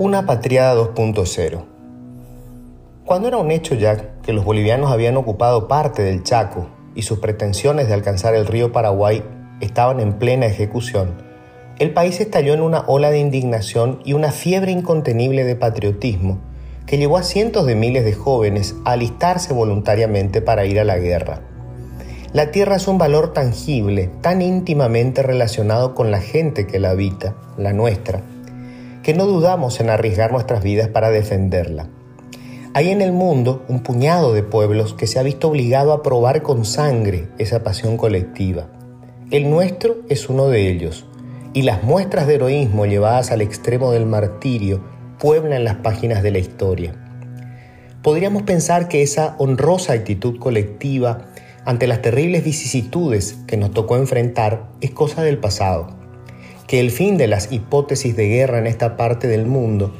Una patriada 2.0. Cuando era un hecho ya que los bolivianos habían ocupado parte del Chaco y sus pretensiones de alcanzar el río Paraguay estaban en plena ejecución, el país estalló en una ola de indignación y una fiebre incontenible de patriotismo que llevó a cientos de miles de jóvenes a alistarse voluntariamente para ir a la guerra. La tierra es un valor tangible, tan íntimamente relacionado con la gente que la habita, la nuestra, que no dudamos en arriesgar nuestras vidas para defenderla. Hay en el mundo un puñado de pueblos que se ha visto obligado a probar con sangre esa pasión colectiva. El nuestro es uno de ellos, y las muestras de heroísmo llevadas al extremo del martirio pueblan las páginas de la historia. Podríamos pensar que esa honrosa actitud colectiva ante las terribles vicisitudes que nos tocó enfrentar es cosa del pasado, que el fin de las hipótesis de guerra en esta parte del mundo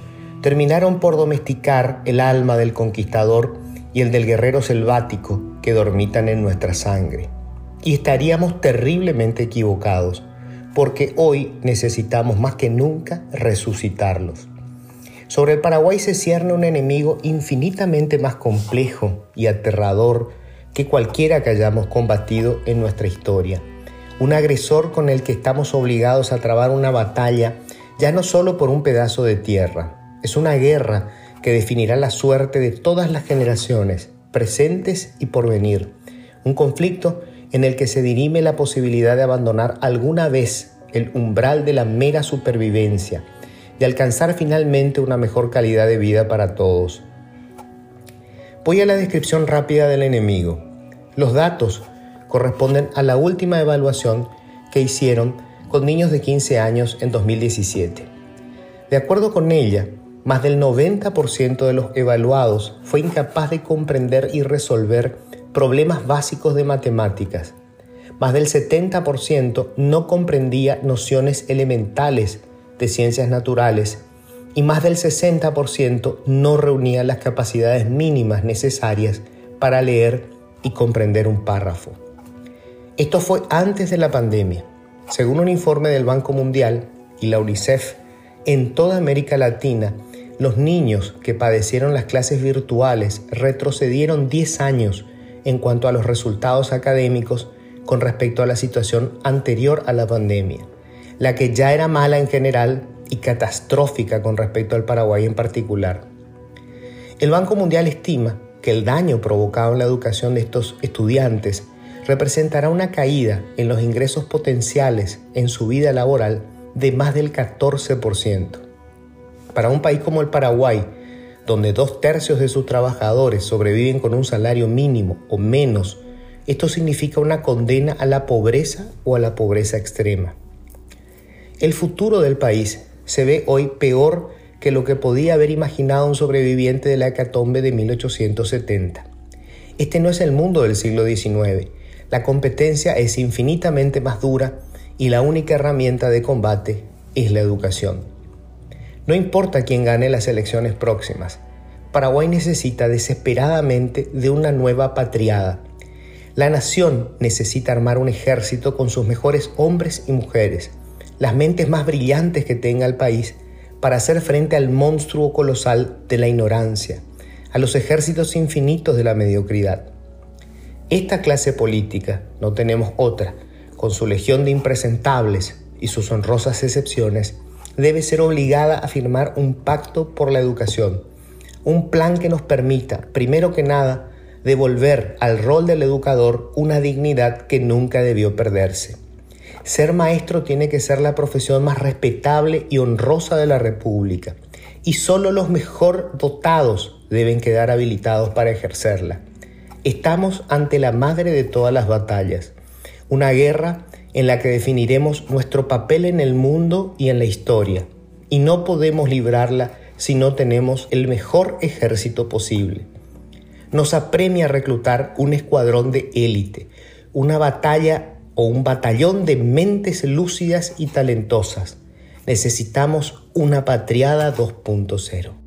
terminaron por domesticar el alma del conquistador y el del guerrero selvático que dormitan en nuestra sangre. Y estaríamos terriblemente equivocados, porque hoy necesitamos más que nunca resucitarlos. Sobre el Paraguay se cierne un enemigo infinitamente más complejo y aterrador que cualquiera que hayamos combatido en nuestra historia. Un agresor con el que estamos obligados a trabar una batalla ya no solo por un pedazo de tierra, es una guerra que definirá la suerte de todas las generaciones, presentes y por venir. Un conflicto en el que se dirime la posibilidad de abandonar alguna vez el umbral de la mera supervivencia, de alcanzar finalmente una mejor calidad de vida para todos. Voy a la descripción rápida del enemigo. Los datos corresponden a la última evaluación que hicieron con niños de 15 años en 2017. De acuerdo con ella, más del 90% de los evaluados fue incapaz de comprender y resolver problemas básicos de matemáticas. Más del 70% no comprendía nociones elementales de ciencias naturales y más del 60% no reunía las capacidades mínimas necesarias para leer y comprender un párrafo. Esto fue antes de la pandemia. Según un informe del Banco Mundial y la UNICEF, en toda América Latina, los niños que padecieron las clases virtuales retrocedieron 10 años en cuanto a los resultados académicos con respecto a la situación anterior a la pandemia, la que ya era mala en general y catastrófica con respecto al Paraguay en particular. El Banco Mundial estima que el daño provocado en la educación de estos estudiantes representará una caída en los ingresos potenciales en su vida laboral de más del 14%. Para un país como el Paraguay, donde dos tercios de sus trabajadores sobreviven con un salario mínimo o menos, esto significa una condena a la pobreza o a la pobreza extrema. El futuro del país se ve hoy peor que lo que podía haber imaginado un sobreviviente de la hecatombe de 1870. Este no es el mundo del siglo XIX. La competencia es infinitamente más dura y la única herramienta de combate es la educación. No importa quién gane las elecciones próximas, Paraguay necesita desesperadamente de una nueva patriada. La nación necesita armar un ejército con sus mejores hombres y mujeres, las mentes más brillantes que tenga el país, para hacer frente al monstruo colosal de la ignorancia, a los ejércitos infinitos de la mediocridad. Esta clase política, no tenemos otra, con su legión de impresentables y sus honrosas excepciones, debe ser obligada a firmar un pacto por la educación, un plan que nos permita, primero que nada, devolver al rol del educador una dignidad que nunca debió perderse. Ser maestro tiene que ser la profesión más respetable y honrosa de la República, y solo los mejor dotados deben quedar habilitados para ejercerla. Estamos ante la madre de todas las batallas, una guerra en la que definiremos nuestro papel en el mundo y en la historia, y no podemos librarla si no tenemos el mejor ejército posible. Nos apremia reclutar un escuadrón de élite, una batalla o un batallón de mentes lúcidas y talentosas. Necesitamos una patriada 2.0.